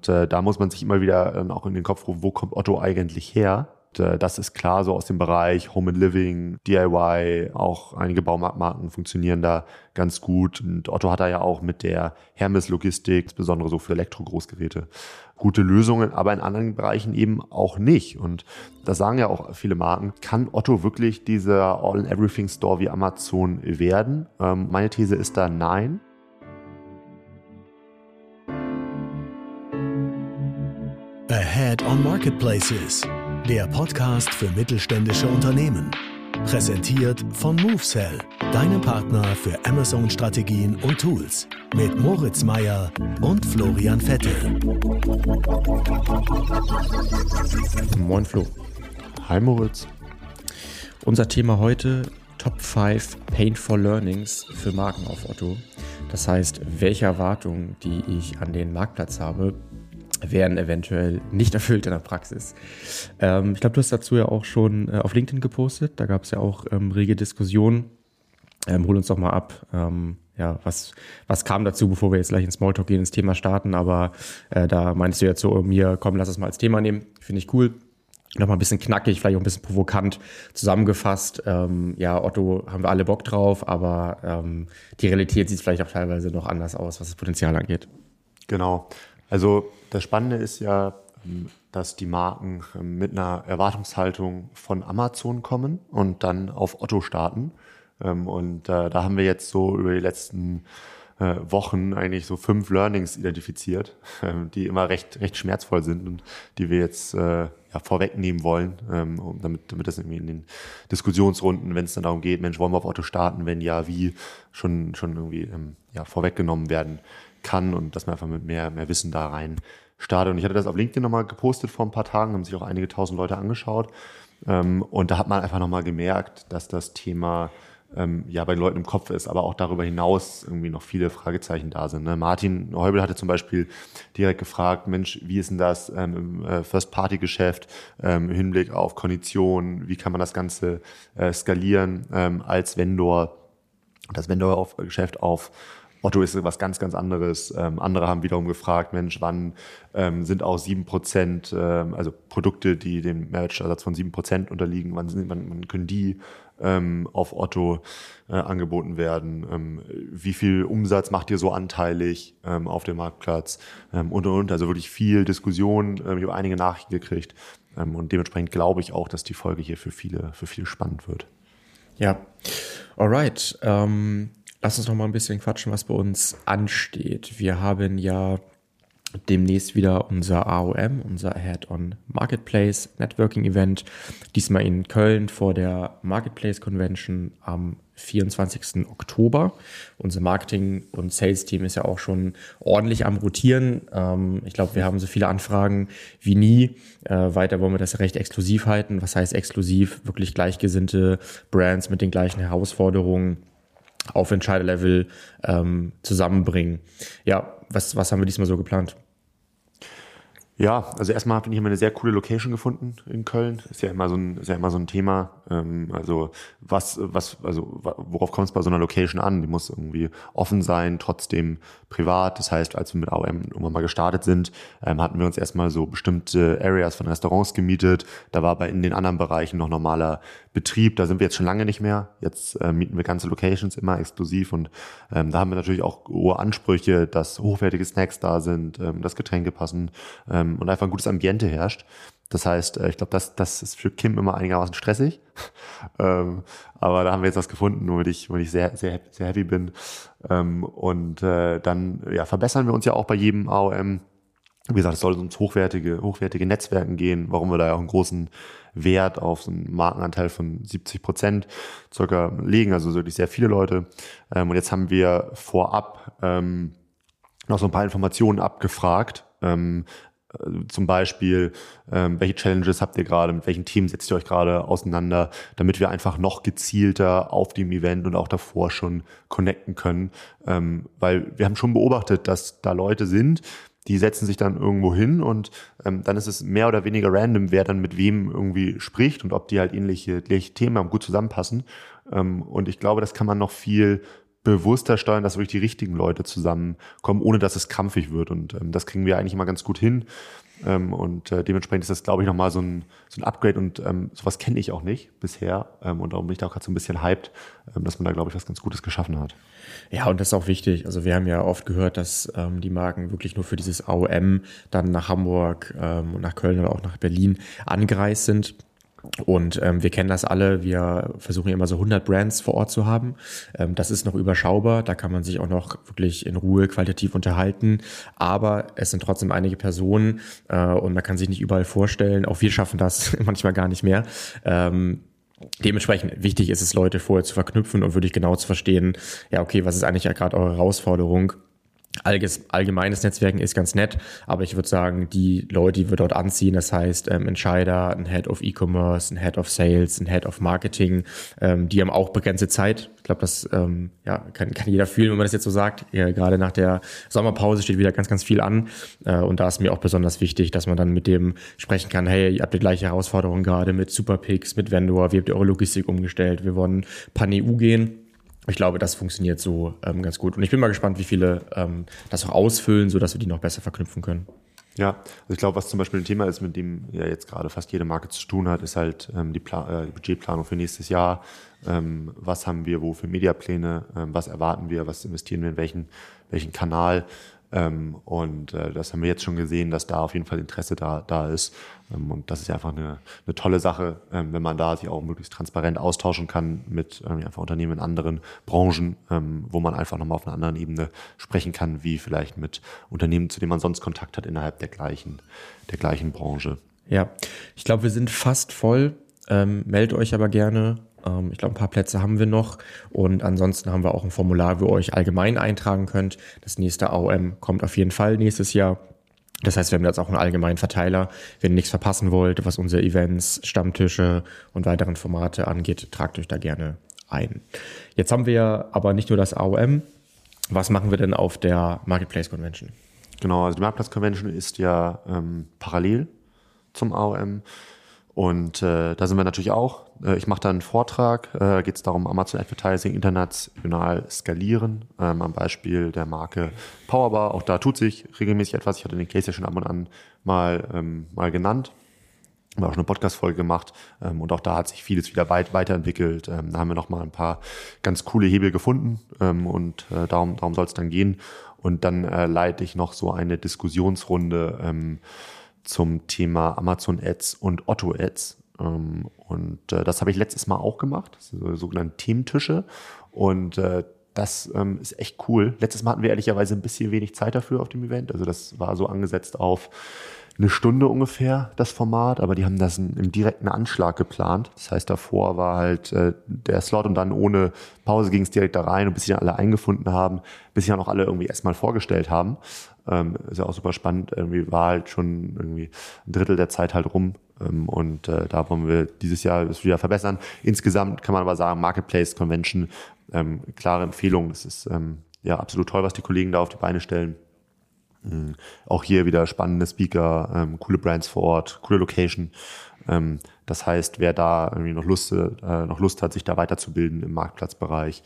Und, äh, da muss man sich immer wieder äh, auch in den Kopf rufen, wo kommt Otto eigentlich her? Äh, das ist klar so aus dem Bereich Home and Living, DIY, auch einige Baumarktmarken funktionieren da ganz gut. Und Otto hat da ja auch mit der Hermes Logistik, insbesondere so für Elektro-Großgeräte, gute Lösungen, aber in anderen Bereichen eben auch nicht. Und das sagen ja auch viele Marken. Kann Otto wirklich dieser All-in-Everything-Store wie Amazon werden? Ähm, meine These ist da nein. Ahead on Marketplaces der Podcast für mittelständische Unternehmen. Präsentiert von MoveSell, deinem Partner für Amazon-Strategien und Tools. Mit Moritz Meyer und Florian Vettel. Moin Flo. Hi Moritz. Unser Thema heute Top 5 Painful Learnings für Marken auf Otto. Das heißt, welche Erwartungen, die ich an den Marktplatz habe, werden eventuell nicht erfüllt in der Praxis. Ähm, ich glaube, du hast dazu ja auch schon äh, auf LinkedIn gepostet. Da gab es ja auch ähm, rege Diskussionen. Ähm, hol uns doch mal ab. Ähm, ja, was, was kam dazu, bevor wir jetzt gleich ins Smalltalk gehen, ins Thema starten? Aber äh, da meinst du jetzt so mir, komm, lass es mal als Thema nehmen. Finde ich cool. Nochmal ein bisschen knackig, vielleicht auch ein bisschen provokant zusammengefasst. Ähm, ja, Otto haben wir alle Bock drauf, aber ähm, die Realität sieht vielleicht auch teilweise noch anders aus, was das Potenzial angeht. Genau. Also das Spannende ist ja, ähm, dass die Marken ähm, mit einer Erwartungshaltung von Amazon kommen und dann auf Otto starten. Ähm, und äh, da haben wir jetzt so über die letzten äh, Wochen eigentlich so fünf Learnings identifiziert, die immer recht, recht schmerzvoll sind und die wir jetzt äh, ja, vorwegnehmen wollen, damit, damit das irgendwie in den Diskussionsrunden, wenn es dann darum geht, Mensch, wollen wir auf Otto starten, wenn ja, wie, schon, schon irgendwie ja, vorweggenommen werden kann und dass man einfach mit mehr, mehr Wissen da rein startet. Und ich hatte das auf LinkedIn nochmal gepostet vor ein paar Tagen, haben sich auch einige tausend Leute angeschaut. Ähm, und da hat man einfach nochmal gemerkt, dass das Thema ähm, ja bei den Leuten im Kopf ist, aber auch darüber hinaus irgendwie noch viele Fragezeichen da sind. Ne? Martin Heubel hatte zum Beispiel direkt gefragt, Mensch, wie ist denn das ähm, im äh, First-Party-Geschäft im Hinblick auf Konditionen, wie kann man das Ganze äh, skalieren als Vendor, das Vendor-Geschäft auf Otto ist was ganz, ganz anderes. Ähm, andere haben wiederum gefragt, Mensch, wann ähm, sind auch sieben Prozent, ähm, also Produkte, die dem Mehrwertsteuersatz von sieben Prozent unterliegen, wann, sind, wann, wann können die ähm, auf Otto äh, angeboten werden? Ähm, wie viel Umsatz macht ihr so anteilig ähm, auf dem Marktplatz? Ähm, und, und, und. Also wirklich viel Diskussion. Ähm, ich habe einige Nachrichten gekriegt. Ähm, und dementsprechend glaube ich auch, dass die Folge hier für viele, für viele spannend wird. Ja, alright. Ähm, Lass uns noch mal ein bisschen quatschen, was bei uns ansteht. Wir haben ja demnächst wieder unser AOM, unser Head-on Marketplace Networking Event. Diesmal in Köln vor der Marketplace Convention am 24. Oktober. Unser Marketing- und Sales-Team ist ja auch schon ordentlich am Rotieren. Ähm, ich glaube, wir haben so viele Anfragen wie nie. Äh, weiter wollen wir das recht exklusiv halten. Was heißt exklusiv? Wirklich gleichgesinnte Brands mit den gleichen Herausforderungen auf Entscheiderlevel ähm, zusammenbringen. Ja, was, was haben wir diesmal so geplant? Ja, also erstmal habe ich immer eine sehr coole Location gefunden in Köln. Ist ja immer so ein, ist ja immer so ein Thema. Ähm, also was, was, also worauf kommt es bei so einer Location an? Die muss irgendwie offen sein, trotzdem privat. Das heißt, als wir mit AOM irgendwann mal gestartet sind, ähm, hatten wir uns erstmal so bestimmte Areas von Restaurants gemietet. Da war aber in den anderen Bereichen noch normaler Betrieb. Da sind wir jetzt schon lange nicht mehr. Jetzt äh, mieten wir ganze Locations immer exklusiv und ähm, da haben wir natürlich auch hohe Ansprüche, dass hochwertige Snacks da sind, ähm, dass Getränke passen. Ähm, ähm, und einfach ein gutes Ambiente herrscht. Das heißt, äh, ich glaube, das, das ist für Kim immer einigermaßen stressig. ähm, aber da haben wir jetzt was gefunden, womit ich, womit ich sehr, sehr, sehr happy bin. Ähm, und äh, dann ja, verbessern wir uns ja auch bei jedem AOM. Wie gesagt, es soll uns hochwertige, hochwertige Netzwerken gehen, warum wir da ja auch einen großen Wert auf so einen Markenanteil von 70 Prozent circa legen, also wirklich sehr viele Leute. Ähm, und jetzt haben wir vorab ähm, noch so ein paar Informationen abgefragt, ähm, äh, zum Beispiel, ähm, welche Challenges habt ihr gerade, mit welchen Themen setzt ihr euch gerade auseinander, damit wir einfach noch gezielter auf dem Event und auch davor schon connecten können. Ähm, weil wir haben schon beobachtet, dass da Leute sind, die setzen sich dann irgendwo hin und ähm, dann ist es mehr oder weniger random, wer dann mit wem irgendwie spricht und ob die halt ähnliche, ähnliche Themen haben, gut zusammenpassen. Ähm, und ich glaube, das kann man noch viel bewusster steuern, dass wirklich die richtigen Leute zusammenkommen, ohne dass es krampfig wird. Und ähm, das kriegen wir eigentlich immer ganz gut hin. Ähm, und äh, dementsprechend ist das, glaube ich, nochmal so ein, so ein Upgrade und ähm, sowas kenne ich auch nicht bisher. Ähm, und darum bin ich da auch gerade so ein bisschen hyped, ähm, dass man da, glaube ich, was ganz Gutes geschaffen hat. Ja, und das ist auch wichtig. Also wir haben ja oft gehört, dass ähm, die Marken wirklich nur für dieses AOM dann nach Hamburg ähm, und nach Köln oder auch nach Berlin angereist sind. Und ähm, wir kennen das alle, wir versuchen immer so 100 Brands vor Ort zu haben. Ähm, das ist noch überschaubar, da kann man sich auch noch wirklich in Ruhe qualitativ unterhalten. Aber es sind trotzdem einige Personen äh, und man kann sich nicht überall vorstellen. Auch wir schaffen das manchmal gar nicht mehr. Ähm, Dementsprechend wichtig ist es, Leute vorher zu verknüpfen und wirklich genau zu verstehen, ja, okay, was ist eigentlich ja gerade eure Herausforderung? Allgemeines Netzwerken ist ganz nett, aber ich würde sagen, die Leute, die wir dort anziehen, das heißt ähm, Entscheider, ein Head of E-Commerce, ein Head of Sales, ein Head of Marketing, ähm, die haben auch begrenzte Zeit. Ich glaube, das ähm, ja, kann, kann jeder fühlen, wenn man das jetzt so sagt. Ja, gerade nach der Sommerpause steht wieder ganz, ganz viel an äh, und da ist mir auch besonders wichtig, dass man dann mit dem sprechen kann, hey, ihr habt die gleiche Herausforderung gerade mit Superpix, mit Vendor, wie habt ihr eure Logistik umgestellt, wir wollen Pan-EU gehen ich glaube, das funktioniert so ähm, ganz gut. Und ich bin mal gespannt, wie viele ähm, das auch ausfüllen, sodass wir die noch besser verknüpfen können. Ja, also ich glaube, was zum Beispiel ein Thema ist, mit dem ja jetzt gerade fast jede Marke zu tun hat, ist halt ähm, die, Pla äh, die Budgetplanung für nächstes Jahr. Ähm, was haben wir wo für Mediapläne? Ähm, was erwarten wir? Was investieren wir in welchen, welchen Kanal? Ähm, und äh, das haben wir jetzt schon gesehen, dass da auf jeden Fall Interesse da, da ist. Ähm, und das ist ja einfach eine, eine tolle Sache, ähm, wenn man da sich auch möglichst transparent austauschen kann mit ähm, einfach Unternehmen in anderen Branchen, ähm, wo man einfach nochmal auf einer anderen Ebene sprechen kann, wie vielleicht mit Unternehmen, zu denen man sonst Kontakt hat innerhalb der gleichen, der gleichen Branche. Ja, ich glaube, wir sind fast voll. Ähm, meldet euch aber gerne ich glaube, ein paar Plätze haben wir noch. Und ansonsten haben wir auch ein Formular, wo ihr euch allgemein eintragen könnt. Das nächste AOM kommt auf jeden Fall nächstes Jahr. Das heißt, wir haben jetzt auch einen allgemeinen Verteiler. Wenn ihr nichts verpassen wollt, was unsere Events, Stammtische und weiteren Formate angeht, tragt euch da gerne ein. Jetzt haben wir aber nicht nur das AOM. Was machen wir denn auf der Marketplace Convention? Genau, also die Marketplace Convention ist ja ähm, parallel zum AOM. Und äh, da sind wir natürlich auch. Äh, ich mache da einen Vortrag, äh, geht es darum, Amazon Advertising international skalieren, ähm, am Beispiel der Marke Powerbar. Auch da tut sich regelmäßig etwas. Ich hatte den Case ja schon ab und an mal, ähm, mal genannt. Haben auch schon eine Podcast-Folge gemacht ähm, und auch da hat sich vieles wieder weit, weiterentwickelt. Ähm, da haben wir noch mal ein paar ganz coole Hebel gefunden ähm, und äh, darum, darum soll es dann gehen. Und dann äh, leite ich noch so eine Diskussionsrunde ähm, zum Thema Amazon Ads und Otto Ads. Ähm, und äh, das habe ich letztes Mal auch gemacht, so, sogenannte Thementische. Und äh, das ähm, ist echt cool. Letztes Mal hatten wir ehrlicherweise ein bisschen wenig Zeit dafür auf dem Event. Also das war so angesetzt auf eine Stunde ungefähr, das Format, aber die haben das im direkten Anschlag geplant. Das heißt, davor war halt äh, der Slot und dann ohne Pause ging es direkt da rein und bis sie dann alle eingefunden haben, bis sie dann auch alle irgendwie erstmal vorgestellt haben. Ähm, ist ja auch super spannend. Irgendwie war halt schon irgendwie ein Drittel der Zeit halt rum. Ähm, und äh, da wollen wir dieses Jahr das wieder verbessern. Insgesamt kann man aber sagen, Marketplace Convention, ähm, klare Empfehlung. Das ist ähm, ja absolut toll, was die Kollegen da auf die Beine stellen. Mhm. Auch hier wieder spannende Speaker, ähm, coole Brands vor Ort, coole Location. Ähm, das heißt, wer da irgendwie noch Lust, äh, noch Lust hat, sich da weiterzubilden im Marktplatzbereich,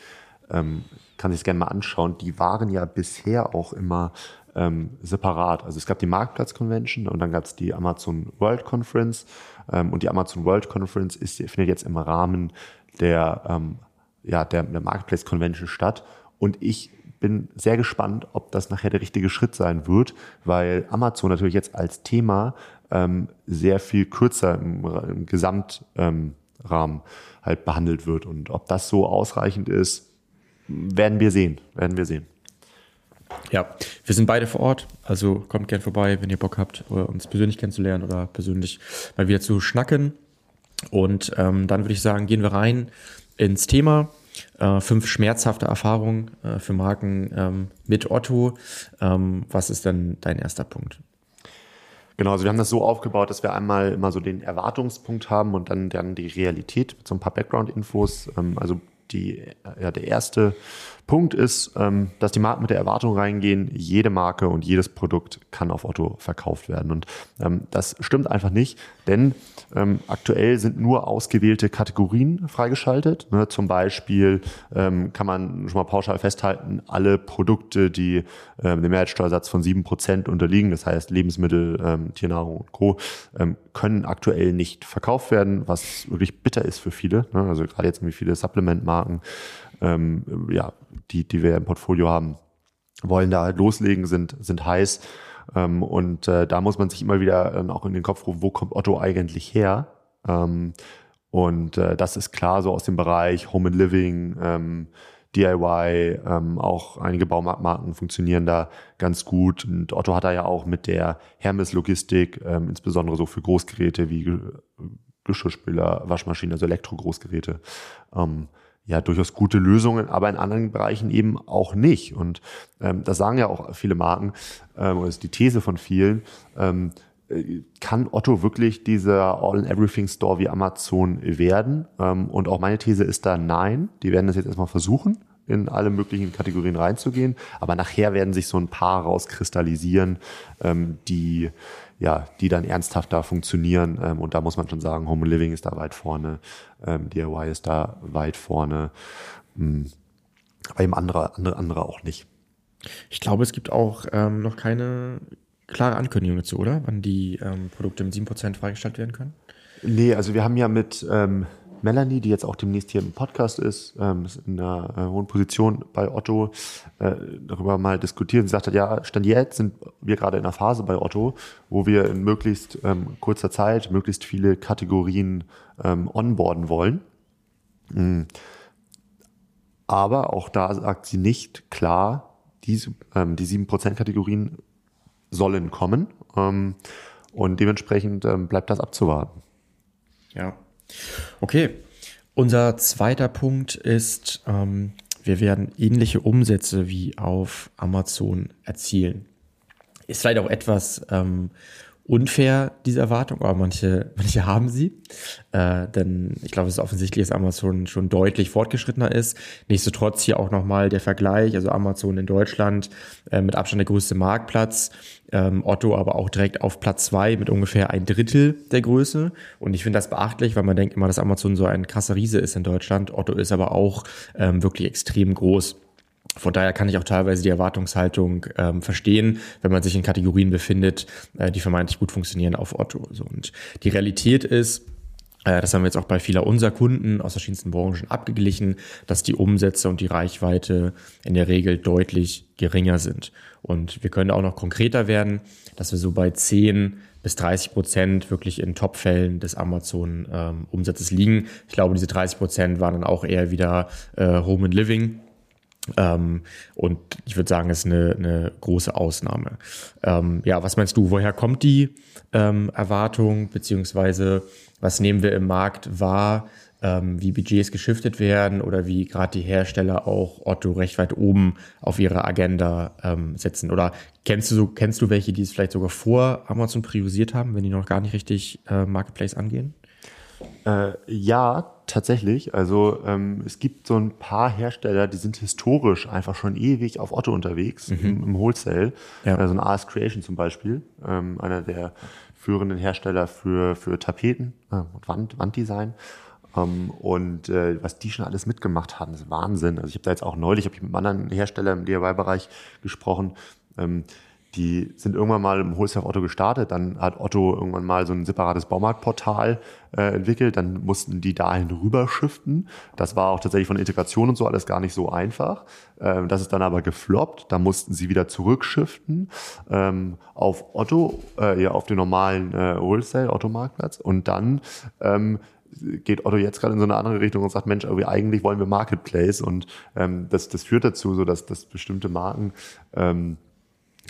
ähm, kann sich gerne mal anschauen. Die waren ja bisher auch immer ähm, separat. Also es gab die Marktplatz Convention und dann gab es die Amazon World Conference. Ähm, und die Amazon World Conference ist, findet jetzt im Rahmen der, ähm, ja, der, der Marketplace Convention statt. Und ich bin sehr gespannt, ob das nachher der richtige Schritt sein wird, weil Amazon natürlich jetzt als Thema ähm, sehr viel kürzer im, im Gesamtrahmen ähm, halt behandelt wird. Und ob das so ausreichend ist, werden wir sehen. Werden wir sehen. Ja, wir sind beide vor Ort, also kommt gern vorbei, wenn ihr Bock habt, uns persönlich kennenzulernen oder persönlich mal wieder zu schnacken. Und ähm, dann würde ich sagen, gehen wir rein ins Thema. Äh, fünf schmerzhafte Erfahrungen äh, für Marken ähm, mit Otto. Ähm, was ist denn dein erster Punkt? Genau, also wir haben das so aufgebaut, dass wir einmal immer so den Erwartungspunkt haben und dann, dann die Realität mit so ein paar Background-Infos. Ähm, also die, ja, der erste Punkt ist, ähm, dass die Marken mit der Erwartung reingehen, jede Marke und jedes Produkt kann auf Otto verkauft werden. Und ähm, das stimmt einfach nicht, denn ähm, aktuell sind nur ausgewählte Kategorien freigeschaltet. Ne? Zum Beispiel ähm, kann man schon mal pauschal festhalten, alle Produkte, die ähm, dem Mehrwertsteuersatz von sieben Prozent unterliegen, das heißt Lebensmittel, ähm, Tiernahrung und Co., können aktuell nicht verkauft werden, was wirklich bitter ist für viele. Ne? Also gerade jetzt wie viele Supplement-Marken ähm, ja, die, die wir im Portfolio haben, wollen da halt loslegen, sind, sind heiß. Ähm, und äh, da muss man sich immer wieder äh, auch in den Kopf rufen, wo kommt Otto eigentlich her? Ähm, und äh, das ist klar so aus dem Bereich Home and Living, ähm, DIY, ähm, auch einige Baumarktmarken funktionieren da ganz gut. Und Otto hat da ja auch mit der Hermes-Logistik, ähm, insbesondere so für Großgeräte wie Geschirrspüler, Waschmaschinen, also Elektro-Großgeräte, ähm, ja durchaus gute Lösungen, aber in anderen Bereichen eben auch nicht. Und ähm, das sagen ja auch viele Marken, ähm, oder ist die These von vielen, ähm, äh, kann Otto wirklich dieser All-in-Everything-Store wie Amazon werden? Ähm, und auch meine These ist da nein. Die werden das jetzt erstmal versuchen in alle möglichen Kategorien reinzugehen. Aber nachher werden sich so ein paar rauskristallisieren, ähm, die ja, die dann ernsthaft da funktionieren. Ähm, und da muss man schon sagen, Home Living ist da weit vorne, DIY ist da weit vorne, ähm, aber eben andere, andere, andere auch nicht. Ich glaube, es gibt auch ähm, noch keine klare Ankündigung dazu, oder? Wann die ähm, Produkte mit 7% freigestellt werden können? Nee, also wir haben ja mit ähm, Melanie, die jetzt auch demnächst hier im Podcast ist, ähm, ist in einer äh, hohen Position bei Otto, äh, darüber mal diskutiert. Sie sagte, ja, Stand jetzt sind wir gerade in einer Phase bei Otto, wo wir in möglichst ähm, kurzer Zeit möglichst viele Kategorien ähm, onboarden wollen. Mhm. Aber auch da sagt sie nicht klar, diese, ähm, die 7%-Kategorien sollen kommen. Ähm, und dementsprechend ähm, bleibt das abzuwarten. Ja, Okay, unser zweiter Punkt ist, ähm, wir werden ähnliche Umsätze wie auf Amazon erzielen. Ist vielleicht auch etwas ähm, unfair, diese Erwartung, aber manche, manche haben sie. Äh, denn ich glaube, es ist offensichtlich, dass Amazon schon deutlich fortgeschrittener ist. Nichtsdestotrotz hier auch nochmal der Vergleich, also Amazon in Deutschland äh, mit Abstand der größte Marktplatz, ähm, Otto aber auch direkt auf Platz zwei mit ungefähr ein Drittel der Größe. Und ich finde das beachtlich, weil man denkt immer, dass Amazon so ein krasser Riese ist in Deutschland. Otto ist aber auch ähm, wirklich extrem groß. Von daher kann ich auch teilweise die Erwartungshaltung ähm, verstehen, wenn man sich in Kategorien befindet, äh, die vermeintlich gut funktionieren auf Otto. So, und die Realität ist, äh, das haben wir jetzt auch bei vieler unserer Kunden aus verschiedensten Branchen abgeglichen, dass die Umsätze und die Reichweite in der Regel deutlich geringer sind. Und wir können auch noch konkreter werden, dass wir so bei 10 bis 30 Prozent wirklich in Topfällen des Amazon-Umsatzes ähm, liegen. Ich glaube, diese 30 Prozent waren dann auch eher wieder äh, Home and Living. Ähm, und ich würde sagen, es ist eine, eine große Ausnahme. Ähm, ja, was meinst du, woher kommt die ähm, Erwartung, beziehungsweise was nehmen wir im Markt wahr, ähm, wie Budgets geschiftet werden oder wie gerade die Hersteller auch Otto recht weit oben auf ihre Agenda ähm, setzen? Oder kennst du, kennst du welche, die es vielleicht sogar vor Amazon priorisiert haben, wenn die noch gar nicht richtig äh, Marketplace angehen? Äh, ja, tatsächlich. Also ähm, es gibt so ein paar Hersteller, die sind historisch einfach schon ewig auf Otto unterwegs, mhm. im, im, Wholesale. Ja. Also ein AS Creation zum Beispiel, ähm, einer der führenden Hersteller für, für Tapeten äh, und Wand, Wanddesign. Um, ähm, und äh, was die schon alles mitgemacht haben, ist Wahnsinn. Also ich habe da jetzt auch neulich, habe ich mit einem anderen Hersteller im DIY-Bereich gesprochen. Ähm, die sind irgendwann mal im Wholesale Otto gestartet, dann hat Otto irgendwann mal so ein separates Baumarktportal äh, entwickelt, dann mussten die dahin rüberschiften. Das war auch tatsächlich von Integration und so alles gar nicht so einfach. Ähm, das ist dann aber gefloppt, da mussten sie wieder zurückschiften ähm, auf Otto, äh, ja, auf den normalen äh, Wholesale Otto Marktplatz. Und dann ähm, geht Otto jetzt gerade in so eine andere Richtung und sagt, Mensch, eigentlich wollen wir Marketplace. Und ähm, das, das führt dazu, so dass, dass bestimmte Marken ähm,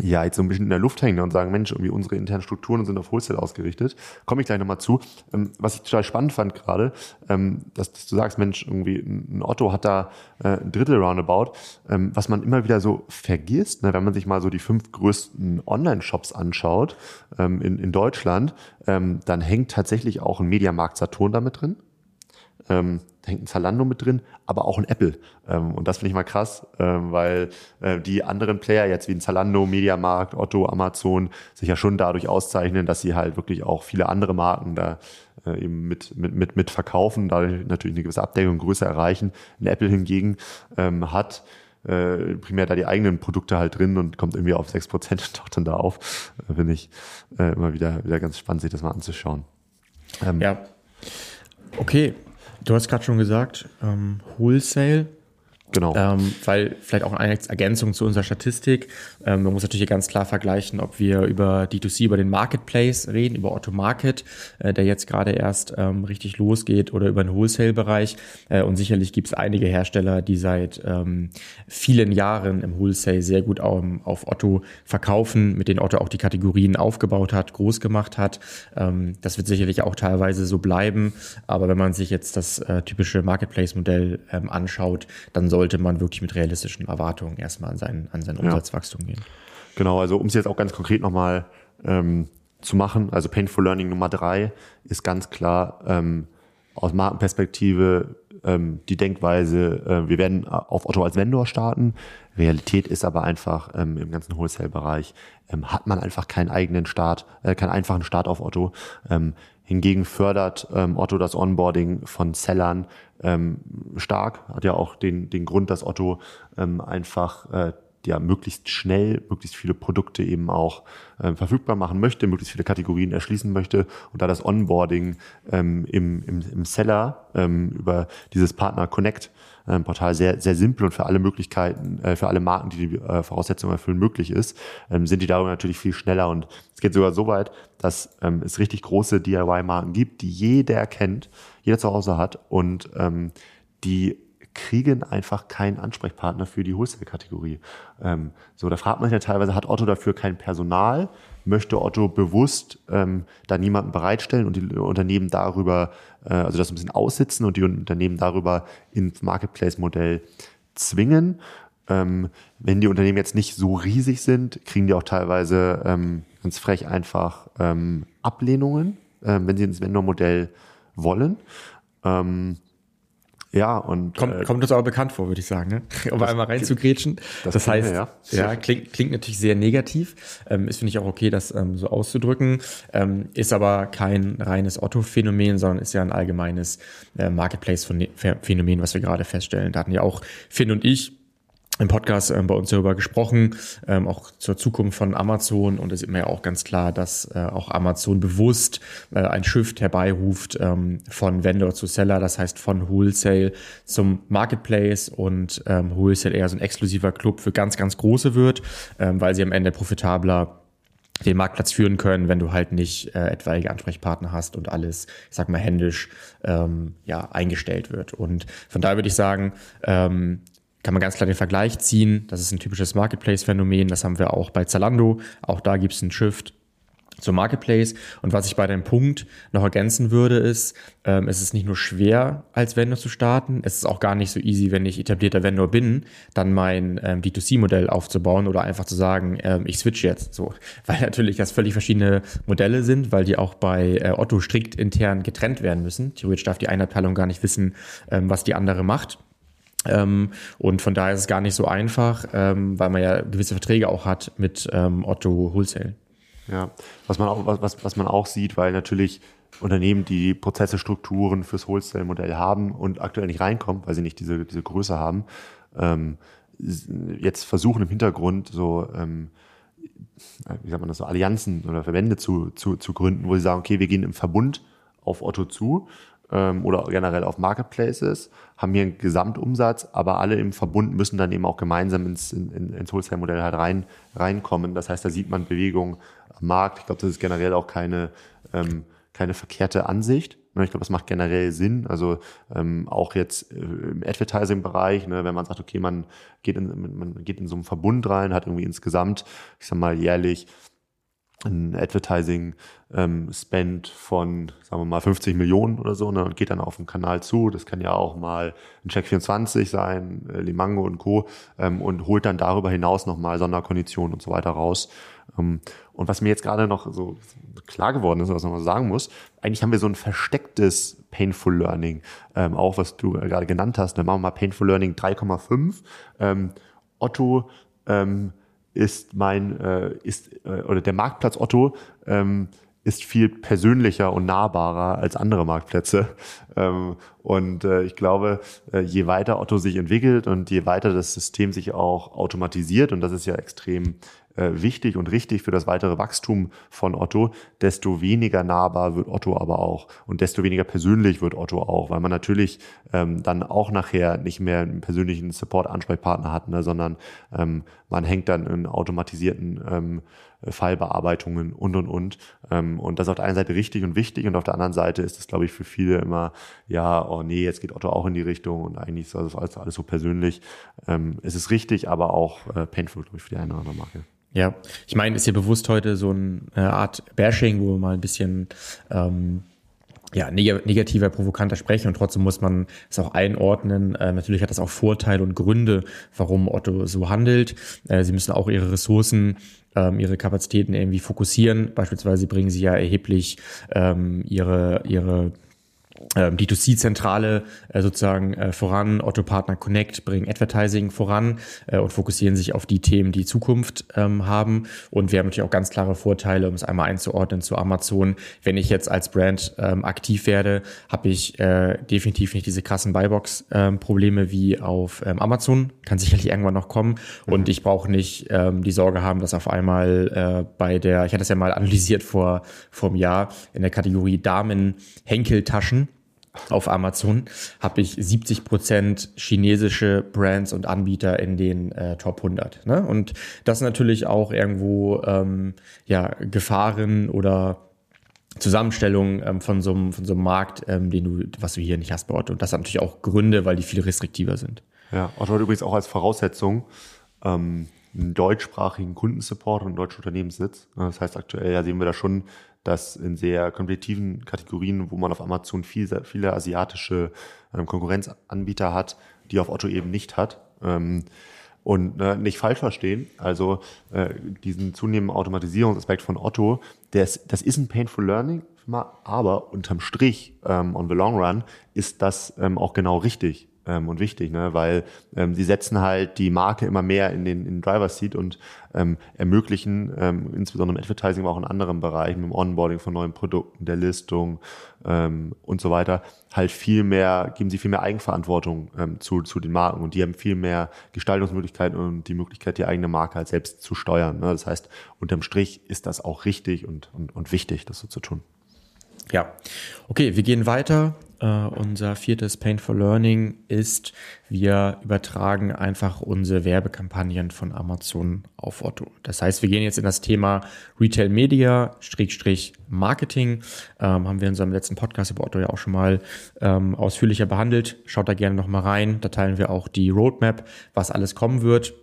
ja jetzt so ein bisschen in der Luft hängen und sagen, Mensch, irgendwie unsere internen Strukturen sind auf Wholesale ausgerichtet. Komme ich gleich nochmal zu. Ähm, was ich total spannend fand gerade, ähm, dass, du sagst, Mensch, irgendwie ein Otto hat da äh, ein Drittel roundabout, ähm, was man immer wieder so vergisst, ne, wenn man sich mal so die fünf größten Online-Shops anschaut in, Deutschland, dann hängt tatsächlich auch ein Mediamarkt Saturn damit drin. Ähm, da hängt ein Zalando mit drin, aber auch ein Apple. Ähm, und das finde ich mal krass, ähm, weil äh, die anderen Player jetzt wie ein Zalando, Mediamarkt, Otto, Amazon sich ja schon dadurch auszeichnen, dass sie halt wirklich auch viele andere Marken da äh, eben mit, mit, mit, mit verkaufen, dadurch natürlich eine gewisse Abdeckung, Größe erreichen. Ein Apple hingegen ähm, hat äh, primär da die eigenen Produkte halt drin und kommt irgendwie auf sechs Prozent und taucht dann da auf. Äh, Finde ich äh, immer wieder, wieder ganz spannend, sich das mal anzuschauen. Ähm, ja. Okay, du hast gerade schon gesagt, ähm, Wholesale Genau. Ähm, weil vielleicht auch eine Ergänzung zu unserer Statistik. Ähm, man muss natürlich ganz klar vergleichen, ob wir über D2C, über den Marketplace reden, über Otto Market, äh, der jetzt gerade erst ähm, richtig losgeht, oder über den Wholesale-Bereich. Äh, und sicherlich gibt es einige Hersteller, die seit ähm, vielen Jahren im Wholesale sehr gut auf, auf, Otto verkaufen, mit denen Otto auch die Kategorien aufgebaut hat, groß gemacht hat. Ähm, das wird sicherlich auch teilweise so bleiben. Aber wenn man sich jetzt das äh, typische Marketplace-Modell ähm, anschaut, dann soll sollte man wirklich mit realistischen Erwartungen erstmal an sein, an sein Umsatzwachstum gehen. Genau, also um es jetzt auch ganz konkret nochmal ähm, zu machen, also Painful Learning Nummer drei ist ganz klar ähm, aus Markenperspektive ähm, die Denkweise, äh, wir werden auf Otto als Vendor starten. Realität ist aber einfach ähm, im ganzen Wholesale-Bereich ähm, hat man einfach keinen eigenen Start, äh, keinen einfachen Start auf Otto. Ähm, hingegen fördert ähm, Otto das Onboarding von Sellern ähm, stark. Hat ja auch den, den Grund, dass Otto ähm, einfach äh, ja möglichst schnell möglichst viele Produkte eben auch äh, verfügbar machen möchte, möglichst viele Kategorien erschließen möchte und da das Onboarding ähm, im, im, im Seller ähm, über dieses Partner Connect ähm, Portal sehr sehr simpel und für alle Möglichkeiten, äh, für alle Marken, die die äh, Voraussetzungen erfüllen, möglich ist, ähm, sind die darüber natürlich viel schneller und es geht sogar so weit, dass ähm, es richtig große DIY-Marken gibt, die jeder kennt, jeder zu Hause hat und ähm, die kriegen einfach keinen Ansprechpartner für die Wholesale-Kategorie. Ähm, so, da fragt man sich ja teilweise, hat Otto dafür kein Personal? Möchte Otto bewusst ähm, da niemanden bereitstellen und die Unternehmen darüber, äh, also das ein bisschen aussitzen und die Unternehmen darüber ins Marketplace-Modell zwingen? Ähm, wenn die Unternehmen jetzt nicht so riesig sind, kriegen die auch teilweise ähm, ganz frech einfach ähm, Ablehnungen, ähm, wenn sie ins Vendor-Modell wollen. Ja, und. Kommt, äh, kommt uns aber bekannt vor, würde ich sagen, ne? um einmal reinzugrätschen. Das, das heißt, ja, ja klingt, klingt natürlich sehr negativ. Ähm, ist, finde ich, auch okay, das ähm, so auszudrücken. Ähm, ist aber kein reines Otto-Phänomen, sondern ist ja ein allgemeines äh, Marketplace-Phänomen, was wir gerade feststellen. Da hatten ja auch Finn und ich im Podcast ähm, bei uns darüber gesprochen, ähm, auch zur Zukunft von Amazon. Und es ist immer ja auch ganz klar, dass äh, auch Amazon bewusst äh, ein Shift herbeiruft ähm, von Vendor zu Seller, das heißt von Wholesale zum Marketplace und ähm, Wholesale eher so ein exklusiver Club für ganz, ganz große wird, ähm, weil sie am Ende profitabler den Marktplatz führen können, wenn du halt nicht äh, etwaige Ansprechpartner hast und alles, ich sag mal, händisch ähm, ja, eingestellt wird. Und von daher würde ich sagen, ähm, kann man ganz klar den Vergleich ziehen. Das ist ein typisches Marketplace-Phänomen. Das haben wir auch bei Zalando. Auch da gibt es einen Shift zum Marketplace. Und was ich bei dem Punkt noch ergänzen würde, ist, ähm, es ist nicht nur schwer, als Vendor zu starten, es ist auch gar nicht so easy, wenn ich etablierter Vendor bin, dann mein ähm, D2C-Modell aufzubauen oder einfach zu sagen, ähm, ich switch jetzt. So, weil natürlich das völlig verschiedene Modelle sind, weil die auch bei äh, Otto strikt intern getrennt werden müssen. Theoretisch darf die eine Abteilung gar nicht wissen, ähm, was die andere macht. Ähm, und von daher ist es gar nicht so einfach, ähm, weil man ja gewisse Verträge auch hat mit ähm, Otto Wholesale. Ja, was man auch, was, was man auch sieht, weil natürlich Unternehmen, die Prozesse, Strukturen fürs Wholesale-Modell haben und aktuell nicht reinkommen, weil sie nicht diese, diese Größe haben, ähm, jetzt versuchen im Hintergrund so, ähm, wie sagt man das, so Allianzen oder Verbände zu, zu, zu gründen, wo sie sagen, okay, wir gehen im Verbund auf Otto zu ähm, oder generell auf Marketplaces, haben hier einen Gesamtumsatz, aber alle im Verbund müssen dann eben auch gemeinsam ins, in, ins Wholesale-Modell halt rein, reinkommen. Das heißt, da sieht man Bewegung am Markt. Ich glaube, das ist generell auch keine, ähm, keine verkehrte Ansicht. Ne, ich glaube, das macht generell Sinn. Also ähm, auch jetzt äh, im Advertising-Bereich, ne, wenn man sagt, okay, man geht in, man geht in so einen Verbund rein, hat irgendwie insgesamt, ich sag mal, jährlich ein Advertising ähm, Spend von, sagen wir mal, 50 Millionen oder so ne, und geht dann auf den Kanal zu. Das kann ja auch mal ein Check24 sein, äh, Limango und Co. Ähm, und holt dann darüber hinaus nochmal Sonderkonditionen und so weiter raus. Ähm, und was mir jetzt gerade noch so klar geworden ist, was man sagen muss, eigentlich haben wir so ein verstecktes Painful Learning, ähm, auch was du gerade genannt hast. Dann machen wir mal Painful Learning 3,5. Ähm, Otto ähm, ist mein, äh, ist, äh, oder der Marktplatz Otto ähm, ist viel persönlicher und nahbarer als andere Marktplätze. Ähm, und äh, ich glaube, äh, je weiter Otto sich entwickelt und je weiter das System sich auch automatisiert, und das ist ja extrem wichtig und richtig für das weitere Wachstum von Otto, desto weniger nahbar wird Otto aber auch. Und desto weniger persönlich wird Otto auch, weil man natürlich ähm, dann auch nachher nicht mehr einen persönlichen Support-Ansprechpartner hat, ne, sondern ähm, man hängt dann in automatisierten ähm, Fallbearbeitungen und und und. Ähm, und das ist auf der einen Seite richtig und wichtig und auf der anderen Seite ist es, glaube ich, für viele immer, ja, oh nee, jetzt geht Otto auch in die Richtung und eigentlich ist das alles, alles so persönlich. Ähm, es ist richtig, aber auch äh, painful, glaube ich, für die eine oder andere Marke. Ja, ich meine, ist ja bewusst heute so eine Art Bashing, wo wir mal ein bisschen ähm, ja, neg negativer, provokanter sprechen und trotzdem muss man es auch einordnen. Äh, natürlich hat das auch Vorteile und Gründe, warum Otto so handelt. Äh, sie müssen auch ihre Ressourcen, ähm, ihre Kapazitäten irgendwie fokussieren. Beispielsweise bringen sie ja erheblich ähm, ihre, ihre D2C-Zentrale äh, sozusagen äh, voran, Otto Partner Connect bringen Advertising voran äh, und fokussieren sich auf die Themen, die Zukunft ähm, haben. Und wir haben natürlich auch ganz klare Vorteile, um es einmal einzuordnen zu Amazon. Wenn ich jetzt als Brand ähm, aktiv werde, habe ich äh, definitiv nicht diese krassen Buybox-Probleme ähm, wie auf ähm, Amazon. Kann sicherlich irgendwann noch kommen. Mhm. Und ich brauche nicht ähm, die Sorge haben, dass auf einmal äh, bei der, ich hatte das ja mal analysiert vor, vor einem Jahr, in der Kategorie Damen-Henkeltaschen auf Amazon habe ich 70 Prozent chinesische Brands und Anbieter in den äh, Top 100. Ne? Und das natürlich auch irgendwo ähm, ja Gefahren oder Zusammenstellung ähm, von so einem von so einem Markt, ähm, den du, was du hier nicht hast bei Otto. Und das hat natürlich auch Gründe, weil die viel restriktiver sind. Ja, Otto hat übrigens auch als Voraussetzung ähm, einen deutschsprachigen Kundensupport und einen deutschen Unternehmenssitz. Das heißt, aktuell ja, sehen wir da schon dass in sehr kompetitiven Kategorien, wo man auf Amazon viel, viele asiatische ähm, Konkurrenzanbieter hat, die auf Otto eben nicht hat. Ähm, und äh, nicht falsch verstehen, also äh, diesen zunehmenden Automatisierungsaspekt von Otto, ist, das ist ein Painful Learning, aber unterm Strich, ähm, on the long run, ist das auch genau richtig ähm, und wichtig, ne? weil ähm, sie setzen halt die Marke immer mehr in den, in den Driver's Seat und ähm, ermöglichen, ähm, insbesondere im Advertising, aber auch in anderen Bereichen, im Onboarding von neuen Produkten, der Listung ähm, und so weiter, halt viel mehr, geben sie viel mehr Eigenverantwortung ähm, zu, zu den Marken und die haben viel mehr Gestaltungsmöglichkeiten und die Möglichkeit, die eigene Marke halt selbst zu steuern. Ne? Das heißt, unterm Strich ist das auch richtig und, und, und wichtig, das so zu tun. Ja, okay, wir gehen weiter äh, unser viertes Painful Learning ist, wir übertragen einfach unsere Werbekampagnen von Amazon auf Otto. Das heißt, wir gehen jetzt in das Thema Retail Media, Marketing. Ähm, haben wir in unserem letzten Podcast über Otto ja auch schon mal ähm, ausführlicher behandelt. Schaut da gerne nochmal rein. Da teilen wir auch die Roadmap, was alles kommen wird.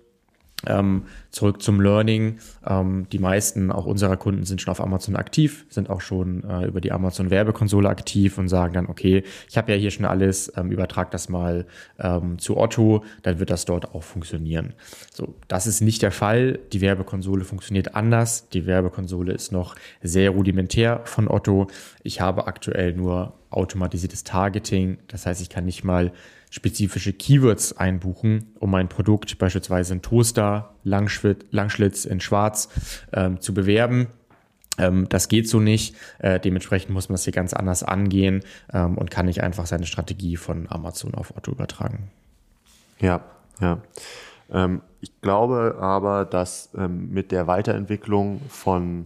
Ähm, zurück zum Learning. Ähm, die meisten auch unserer Kunden sind schon auf Amazon aktiv, sind auch schon äh, über die Amazon Werbekonsole aktiv und sagen dann, okay, ich habe ja hier schon alles, ähm, übertrag das mal ähm, zu Otto, dann wird das dort auch funktionieren. So, das ist nicht der Fall. Die Werbekonsole funktioniert anders. Die Werbekonsole ist noch sehr rudimentär von Otto. Ich habe aktuell nur automatisiertes Targeting. Das heißt, ich kann nicht mal spezifische Keywords einbuchen, um ein Produkt, beispielsweise ein Toaster, Langschlitz in Schwarz, ähm, zu bewerben. Ähm, das geht so nicht. Äh, dementsprechend muss man das hier ganz anders angehen ähm, und kann nicht einfach seine Strategie von Amazon auf Otto übertragen. Ja, ja. Ähm, ich glaube aber, dass ähm, mit der Weiterentwicklung von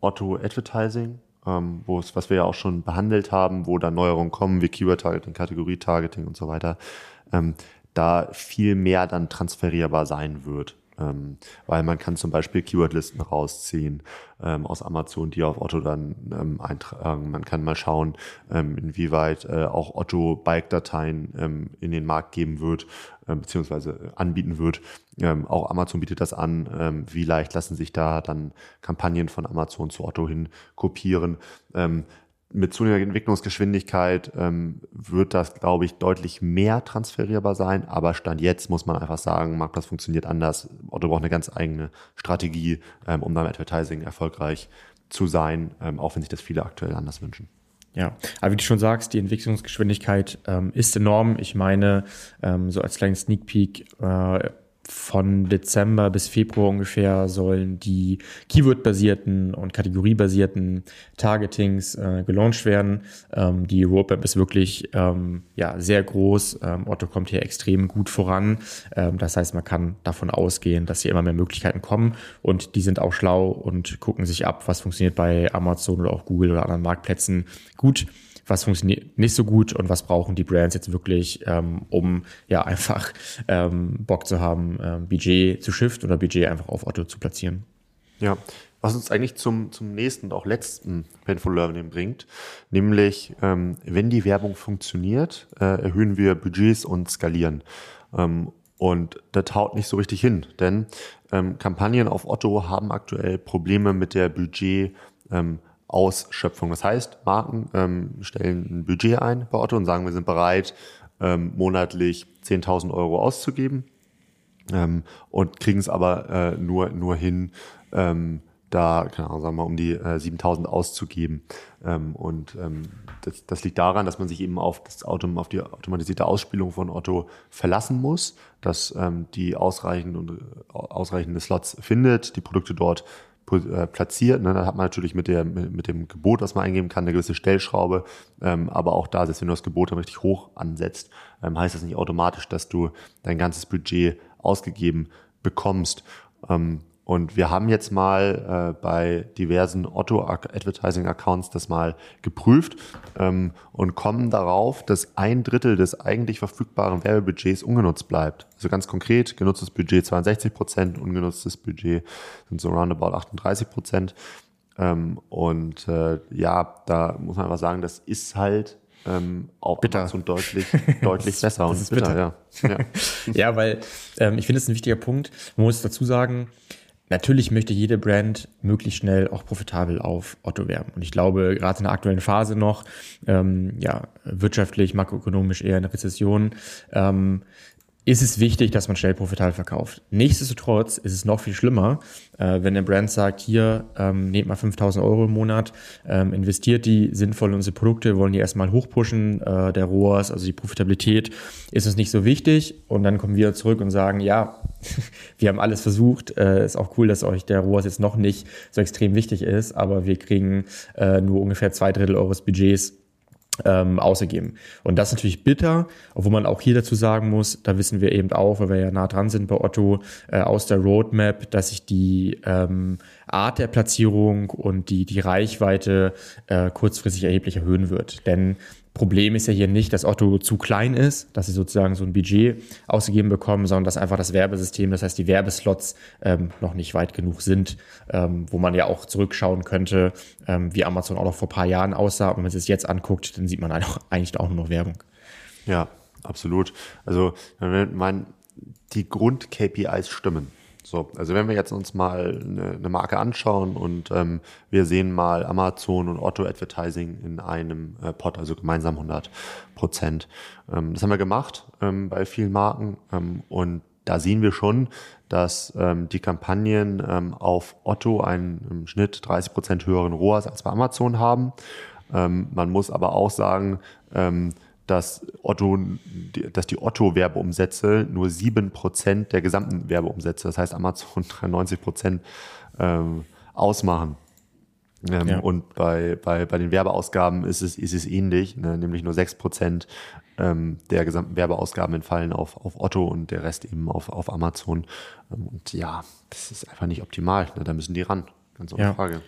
Otto Advertising ähm, wo es, was wir ja auch schon behandelt haben, wo da Neuerungen kommen, wie Keyword-Targeting, Kategorie-Targeting und so weiter, ähm, da viel mehr dann transferierbar sein wird. Ähm, weil man kann zum Beispiel Keywordlisten rausziehen ähm, aus Amazon, die auf Otto dann ähm, eintragen. Man kann mal schauen, ähm, inwieweit äh, auch Otto Bike-Dateien ähm, in den Markt geben wird, ähm, beziehungsweise anbieten wird. Ähm, auch Amazon bietet das an. Wie leicht lassen sich da dann Kampagnen von Amazon zu Otto hin kopieren? Mit zunehmender Entwicklungsgeschwindigkeit ähm, wird das, glaube ich, deutlich mehr transferierbar sein. Aber Stand jetzt muss man einfach sagen, Marktplatz funktioniert anders. Otto braucht eine ganz eigene Strategie, ähm, um beim Advertising erfolgreich zu sein, ähm, auch wenn sich das viele aktuell anders wünschen. Ja, aber wie du schon sagst, die Entwicklungsgeschwindigkeit ähm, ist enorm. Ich meine, ähm, so als kleinen Sneak Peek, äh, von Dezember bis Februar ungefähr sollen die Keyword-basierten und kategoriebasierten Targetings äh, gelauncht werden. Ähm, die Roadmap ist wirklich ähm, ja, sehr groß. Ähm, Otto kommt hier extrem gut voran. Ähm, das heißt, man kann davon ausgehen, dass hier immer mehr Möglichkeiten kommen und die sind auch schlau und gucken sich ab, was funktioniert bei Amazon oder auch Google oder anderen Marktplätzen gut was funktioniert nicht so gut und was brauchen die Brands jetzt wirklich, ähm, um ja einfach ähm, Bock zu haben, ähm, Budget zu shiften oder Budget einfach auf Otto zu platzieren. Ja, was uns eigentlich zum, zum nächsten und auch letzten Painful Learning bringt, nämlich ähm, wenn die Werbung funktioniert, äh, erhöhen wir Budgets und skalieren. Ähm, und das haut nicht so richtig hin, denn ähm, Kampagnen auf Otto haben aktuell Probleme mit der Budget ähm, Ausschöpfung. Das heißt, Marken ähm, stellen ein Budget ein bei Otto und sagen, wir sind bereit, ähm, monatlich 10.000 Euro auszugeben ähm, und kriegen es aber äh, nur, nur hin, ähm, da, keine Ahnung, sagen wir um die äh, 7000 auszugeben. Ähm, und ähm, das, das liegt daran, dass man sich eben auf, das Auto, auf die automatisierte Ausspielung von Otto verlassen muss, dass ähm, die ausreichend äh, ausreichende Slots findet, die Produkte dort platziert. Ne? Da hat man natürlich mit, der, mit dem Gebot, was man eingeben kann, eine gewisse Stellschraube. Ähm, aber auch da, selbst wenn du das Gebot dann richtig hoch ansetzt, ähm, heißt das nicht automatisch, dass du dein ganzes Budget ausgegeben bekommst. Ähm, und wir haben jetzt mal äh, bei diversen Otto-Advertising-Accounts das mal geprüft ähm, und kommen darauf, dass ein Drittel des eigentlich verfügbaren Werbebudgets ungenutzt bleibt. Also ganz konkret, genutztes Budget 62 Prozent, ungenutztes Budget sind so roundabout 38 Prozent. Ähm, und äh, ja, da muss man einfach sagen, das ist halt ähm, auf bitter. Amazon deutlich, deutlich besser und bitter, bitter, ja. Ja, ja weil ähm, ich finde es ein wichtiger Punkt. Man muss dazu sagen, Natürlich möchte jede Brand möglichst schnell auch profitabel auf Otto werben. Und ich glaube, gerade in der aktuellen Phase noch, ähm, ja, wirtschaftlich, makroökonomisch eher eine Rezession, ähm, ist es wichtig, dass man schnell profitabel verkauft. Nichtsdestotrotz ist es noch viel schlimmer, äh, wenn eine Brand sagt, hier, ähm, nehmt mal 5000 Euro im Monat, ähm, investiert die sinnvoll in unsere Produkte, wollen die erstmal hochpushen, äh, der ROAS, also die Profitabilität, ist uns nicht so wichtig und dann kommen wir zurück und sagen, ja, wir haben alles versucht, äh, ist auch cool, dass euch der ROAS jetzt noch nicht so extrem wichtig ist, aber wir kriegen äh, nur ungefähr zwei Drittel eures Budgets ähm, ausgegeben. Und das ist natürlich bitter, obwohl man auch hier dazu sagen muss, da wissen wir eben auch, weil wir ja nah dran sind bei Otto, äh, aus der Roadmap, dass sich die ähm, Art der Platzierung und die, die Reichweite äh, kurzfristig erheblich erhöhen wird. Denn Problem ist ja hier nicht, dass Otto zu klein ist, dass sie sozusagen so ein Budget ausgegeben bekommen, sondern dass einfach das Werbesystem, das heißt die Werbeslots ähm, noch nicht weit genug sind, ähm, wo man ja auch zurückschauen könnte, ähm, wie Amazon auch noch vor paar Jahren aussah. Und wenn man das jetzt anguckt, dann sieht man eigentlich auch nur noch Werbung. Ja, absolut. Also mein, die Grund-KPIs stimmen. So, also wenn wir jetzt uns mal eine, eine Marke anschauen und ähm, wir sehen mal Amazon und Otto Advertising in einem äh, Pod, also gemeinsam 100 Prozent. Ähm, das haben wir gemacht ähm, bei vielen Marken ähm, und da sehen wir schon, dass ähm, die Kampagnen ähm, auf Otto einen im Schnitt 30 Prozent höheren ROAS als bei Amazon haben. Man muss aber auch sagen, dass Otto, dass die Otto-Werbeumsätze nur sieben Prozent der gesamten Werbeumsätze, das heißt Amazon 93 Prozent ähm, ausmachen. Ähm, ja. Und bei, bei, bei den Werbeausgaben ist es, ist es ähnlich, ne? nämlich nur sechs Prozent ähm, der gesamten Werbeausgaben entfallen auf, auf Otto und der Rest eben auf, auf Amazon. Ähm, und ja, das ist einfach nicht optimal. Ne? Da müssen die ran, ganz ohne ja. Frage.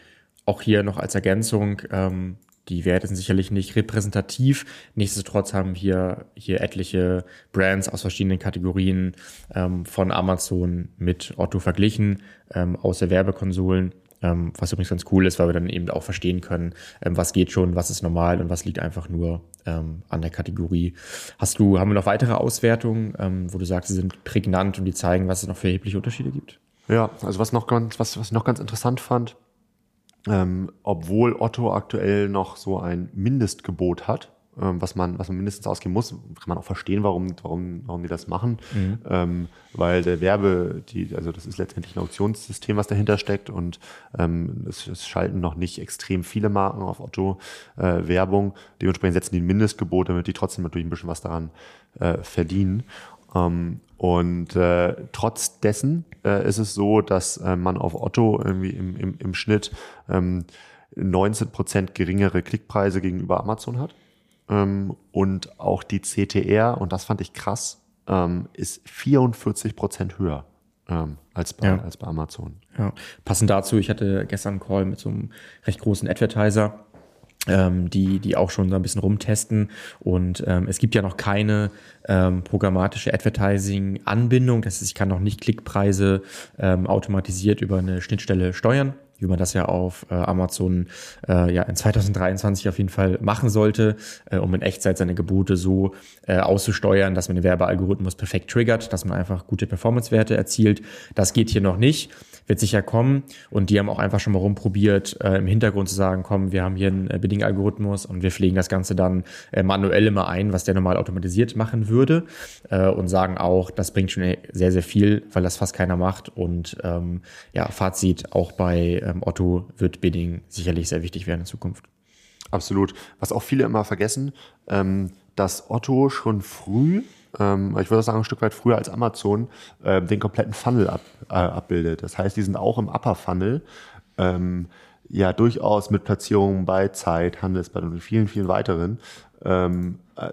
Auch hier noch als Ergänzung, ähm, die Werte sind sicherlich nicht repräsentativ. Nichtsdestotrotz haben wir hier etliche Brands aus verschiedenen Kategorien ähm, von Amazon mit Otto verglichen, ähm, aus der Werbekonsolen ähm, was übrigens ganz cool ist, weil wir dann eben auch verstehen können, ähm, was geht schon, was ist normal und was liegt einfach nur ähm, an der Kategorie. Hast du, haben wir noch weitere Auswertungen, ähm, wo du sagst, sie sind prägnant und die zeigen, was es noch für erhebliche Unterschiede gibt? Ja, also was noch ganz, was, was ich noch ganz interessant fand, ähm, obwohl Otto aktuell noch so ein Mindestgebot hat, ähm, was man, was man mindestens ausgeben muss. Kann man auch verstehen, warum, warum, warum die das machen. Mhm. Ähm, weil der Werbe, die, also das ist letztendlich ein Auktionssystem, was dahinter steckt und ähm, es, es schalten noch nicht extrem viele Marken auf Otto äh, Werbung. Dementsprechend setzen die ein Mindestgebot, damit die trotzdem natürlich ein bisschen was daran äh, verdienen. Ähm, und äh, trotz dessen äh, ist es so, dass äh, man auf Otto irgendwie im, im, im Schnitt ähm, 19 Prozent geringere Klickpreise gegenüber Amazon hat. Ähm, und auch die CTR, und das fand ich krass, ähm, ist 44 Prozent höher ähm, als, bei, ja. als bei Amazon. Ja. Passend dazu, ich hatte gestern einen Call mit so einem recht großen Advertiser, ähm, die, die auch schon so ein bisschen rumtesten. Und ähm, es gibt ja noch keine ähm, programmatische Advertising-Anbindung. Das heißt, ich kann noch nicht Klickpreise ähm, automatisiert über eine Schnittstelle steuern wie man das ja auf äh, Amazon äh, ja in 2023 auf jeden Fall machen sollte, äh, um in Echtzeit seine Gebote so äh, auszusteuern, dass man den Werbealgorithmus perfekt triggert, dass man einfach gute Performance-Werte erzielt. Das geht hier noch nicht wird sicher kommen. Und die haben auch einfach schon mal rumprobiert, äh, im Hintergrund zu sagen, komm, wir haben hier einen äh, Bidding-Algorithmus und wir pflegen das Ganze dann äh, manuell immer ein, was der normal automatisiert machen würde. Äh, und sagen auch, das bringt schon sehr, sehr viel, weil das fast keiner macht. Und ähm, ja, Fazit, auch bei ähm, Otto wird Bidding sicherlich sehr wichtig werden in Zukunft. Absolut. Was auch viele immer vergessen, ähm, dass Otto schon früh ähm, ich würde sagen, ein Stück weit früher als Amazon, äh, den kompletten Funnel ab, äh, abbildet. Das heißt, die sind auch im Upper Funnel. Ähm, ja, durchaus mit Platzierungen bei Zeit, Handelsblatt und vielen, vielen weiteren. Ähm, äh,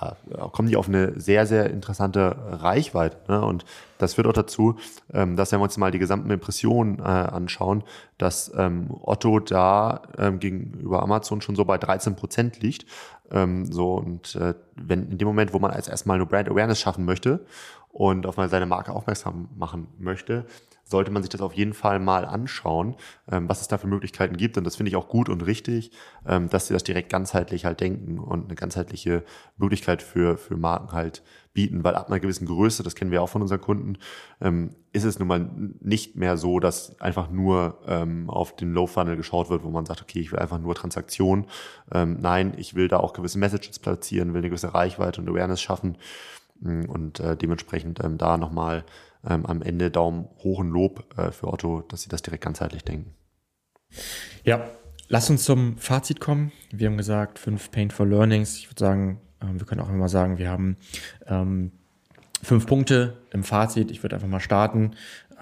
ja, kommen die auf eine sehr, sehr interessante Reichweite. Ne? Und das führt auch dazu, ähm, dass wenn wir uns mal die gesamten Impressionen äh, anschauen, dass ähm, Otto da ähm, gegenüber Amazon schon so bei 13 Prozent liegt. Ähm, so und äh, wenn in dem Moment, wo man als erstmal eine Brand Awareness schaffen möchte und auf mal seine Marke aufmerksam machen möchte, sollte man sich das auf jeden Fall mal anschauen, ähm, was es da für Möglichkeiten gibt. Und das finde ich auch gut und richtig, ähm, dass sie das direkt ganzheitlich halt denken und eine ganzheitliche Möglichkeit für, für Marken halt bieten, weil ab einer gewissen Größe, das kennen wir auch von unseren Kunden, ähm, ist es nun mal nicht mehr so, dass einfach nur ähm, auf den Low Funnel geschaut wird, wo man sagt, okay, ich will einfach nur Transaktionen. Ähm, nein, ich will da auch gewisse Messages platzieren, will eine gewisse Reichweite und Awareness schaffen mm, und äh, dementsprechend ähm, da nochmal ähm, am Ende Daumen hoch und Lob äh, für Otto, dass sie das direkt ganzheitlich denken. Ja, lass uns zum Fazit kommen. Wir haben gesagt, fünf Painful Learnings. Ich würde sagen, ähm, wir können auch immer sagen, wir haben ähm, fünf Punkte im Fazit. Ich würde einfach mal starten.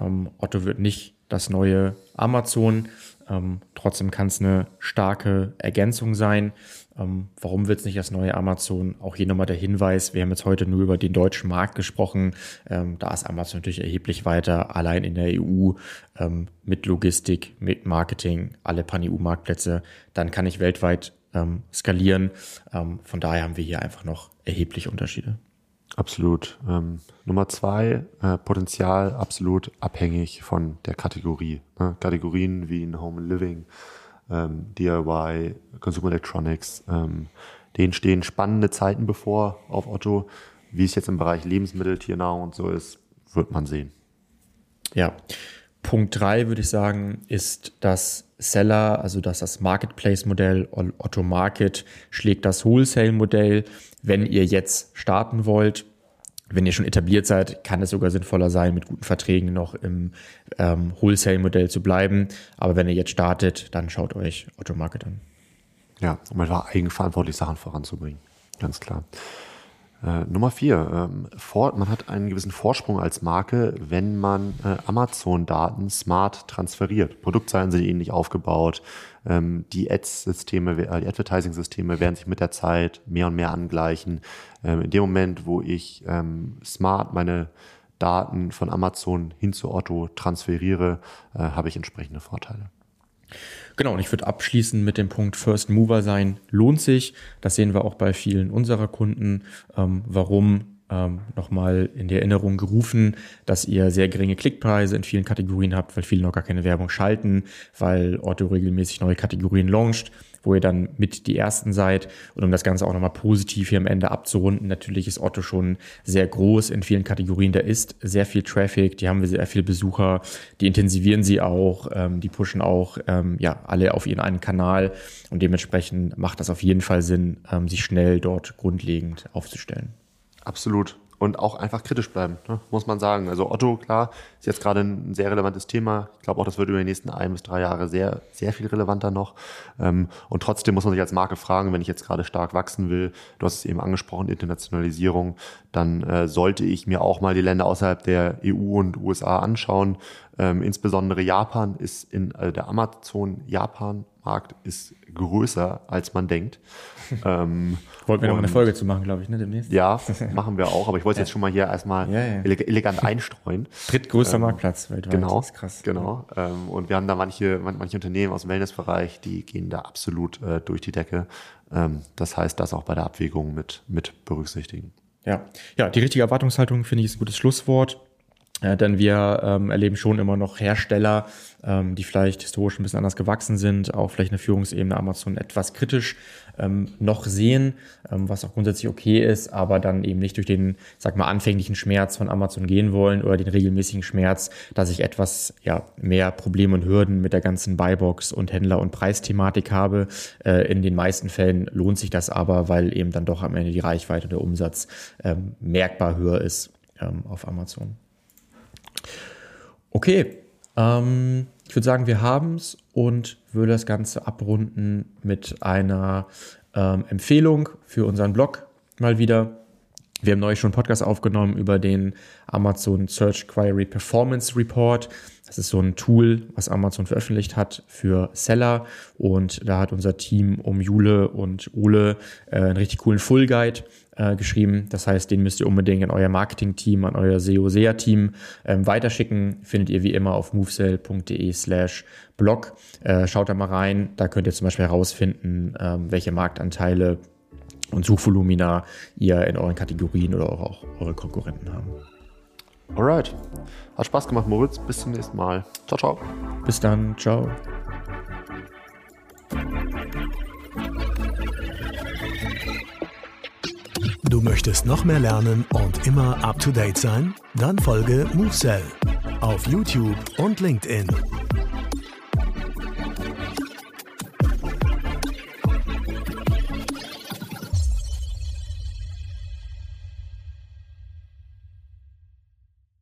Ähm, Otto wird nicht das neue Amazon. Ähm, trotzdem kann es eine starke Ergänzung sein. Ähm, warum wird es nicht das neue Amazon? Auch hier nochmal der Hinweis, wir haben jetzt heute nur über den deutschen Markt gesprochen. Ähm, da ist Amazon natürlich erheblich weiter, allein in der EU ähm, mit Logistik, mit Marketing, alle Pan-EU-Marktplätze. Dann kann ich weltweit ähm, skalieren. Ähm, von daher haben wir hier einfach noch erhebliche Unterschiede. Absolut. Ähm, Nummer zwei, äh, Potenzial absolut abhängig von der Kategorie. Ne? Kategorien wie in Home and Living, ähm, DIY, Consumer Electronics, ähm, denen stehen spannende Zeiten bevor auf Otto. Wie es jetzt im Bereich Lebensmittel, Tiernahrung und so ist, wird man sehen. Ja. Punkt drei würde ich sagen, ist das Seller, also dass das Marketplace-Modell Otto Market schlägt das Wholesale-Modell. Wenn ihr jetzt starten wollt, wenn ihr schon etabliert seid, kann es sogar sinnvoller sein, mit guten Verträgen noch im ähm, Wholesale-Modell zu bleiben. Aber wenn ihr jetzt startet, dann schaut euch Otto Market an. Ja, um einfach eigenverantwortlich Sachen voranzubringen. Ganz klar. Äh, Nummer vier, ähm, vor, man hat einen gewissen Vorsprung als Marke, wenn man äh, Amazon-Daten smart transferiert. Produktseiten sind ähnlich aufgebaut. Ähm, die Ads-Systeme, äh, die Advertising-Systeme werden sich mit der Zeit mehr und mehr angleichen. Ähm, in dem Moment, wo ich ähm, smart meine Daten von Amazon hin zu Otto transferiere, äh, habe ich entsprechende Vorteile. Genau, und ich würde abschließen mit dem Punkt First Mover sein lohnt sich. Das sehen wir auch bei vielen unserer Kunden. Ähm, warum ähm, nochmal in die Erinnerung gerufen, dass ihr sehr geringe Klickpreise in vielen Kategorien habt, weil viele noch gar keine Werbung schalten, weil Otto regelmäßig neue Kategorien launcht, wo ihr dann mit die Ersten seid. Und um das Ganze auch nochmal positiv hier am Ende abzurunden, natürlich ist Otto schon sehr groß in vielen Kategorien. Da ist sehr viel Traffic, die haben wir sehr viele Besucher, die intensivieren sie auch, ähm, die pushen auch ähm, ja alle auf ihren einen Kanal und dementsprechend macht das auf jeden Fall Sinn, ähm, sich schnell dort grundlegend aufzustellen. Absolut. Und auch einfach kritisch bleiben, ne? muss man sagen. Also Otto, klar, ist jetzt gerade ein sehr relevantes Thema. Ich glaube auch, das wird über die nächsten ein bis drei Jahre sehr, sehr viel relevanter noch. Ähm, und trotzdem muss man sich als Marke fragen, wenn ich jetzt gerade stark wachsen will, du hast es eben angesprochen, Internationalisierung, dann äh, sollte ich mir auch mal die Länder außerhalb der EU und USA anschauen. Ähm, insbesondere Japan ist in äh, der Amazon Japan Markt ist größer, als man denkt. ähm, Wollten wir noch eine Folge zu machen, glaube ich, ne, demnächst? Ja, machen wir auch, aber ich wollte es jetzt schon mal hier erstmal ja, ja. elegant einstreuen. Drittgrößter ähm, Marktplatz weltweit. Genau, krass. Genau. Ähm, und wir haben da manche, manche Unternehmen aus dem Wellnessbereich, die gehen da absolut äh, durch die Decke. Ähm, das heißt, das auch bei der Abwägung mit, mit berücksichtigen. Ja. ja, die richtige Erwartungshaltung finde ich ist ein gutes Schlusswort. Ja, denn wir ähm, erleben schon immer noch Hersteller, ähm, die vielleicht historisch ein bisschen anders gewachsen sind, auch vielleicht eine Führungsebene Amazon etwas kritisch ähm, noch sehen, ähm, was auch grundsätzlich okay ist, aber dann eben nicht durch den, sag mal, anfänglichen Schmerz von Amazon gehen wollen oder den regelmäßigen Schmerz, dass ich etwas ja, mehr Probleme und Hürden mit der ganzen Buybox und Händler- und Preisthematik habe. Äh, in den meisten Fällen lohnt sich das aber, weil eben dann doch am Ende die Reichweite der Umsatz ähm, merkbar höher ist ähm, auf Amazon. Okay, ähm, ich würde sagen, wir haben es und würde das Ganze abrunden mit einer ähm, Empfehlung für unseren Blog mal wieder. Wir haben neulich schon einen Podcast aufgenommen über den Amazon Search Query Performance Report. Das ist so ein Tool, was Amazon veröffentlicht hat für Seller. Und da hat unser Team um Jule und Ole äh, einen richtig coolen Full Guide äh, geschrieben. Das heißt, den müsst ihr unbedingt an euer Marketing-Team, an euer SEO-SEA-Team ähm, weiterschicken. Findet ihr wie immer auf movesell.de slash blog. Äh, schaut da mal rein. Da könnt ihr zum Beispiel herausfinden, ähm, welche Marktanteile und Suchvolumina ihr in euren Kategorien oder auch eure Konkurrenten haben. Alright. Hat Spaß gemacht, Moritz. Bis zum nächsten Mal. Ciao, ciao. Bis dann. Ciao. Du möchtest noch mehr lernen und immer up to date sein? Dann folge MoveSell auf YouTube und LinkedIn.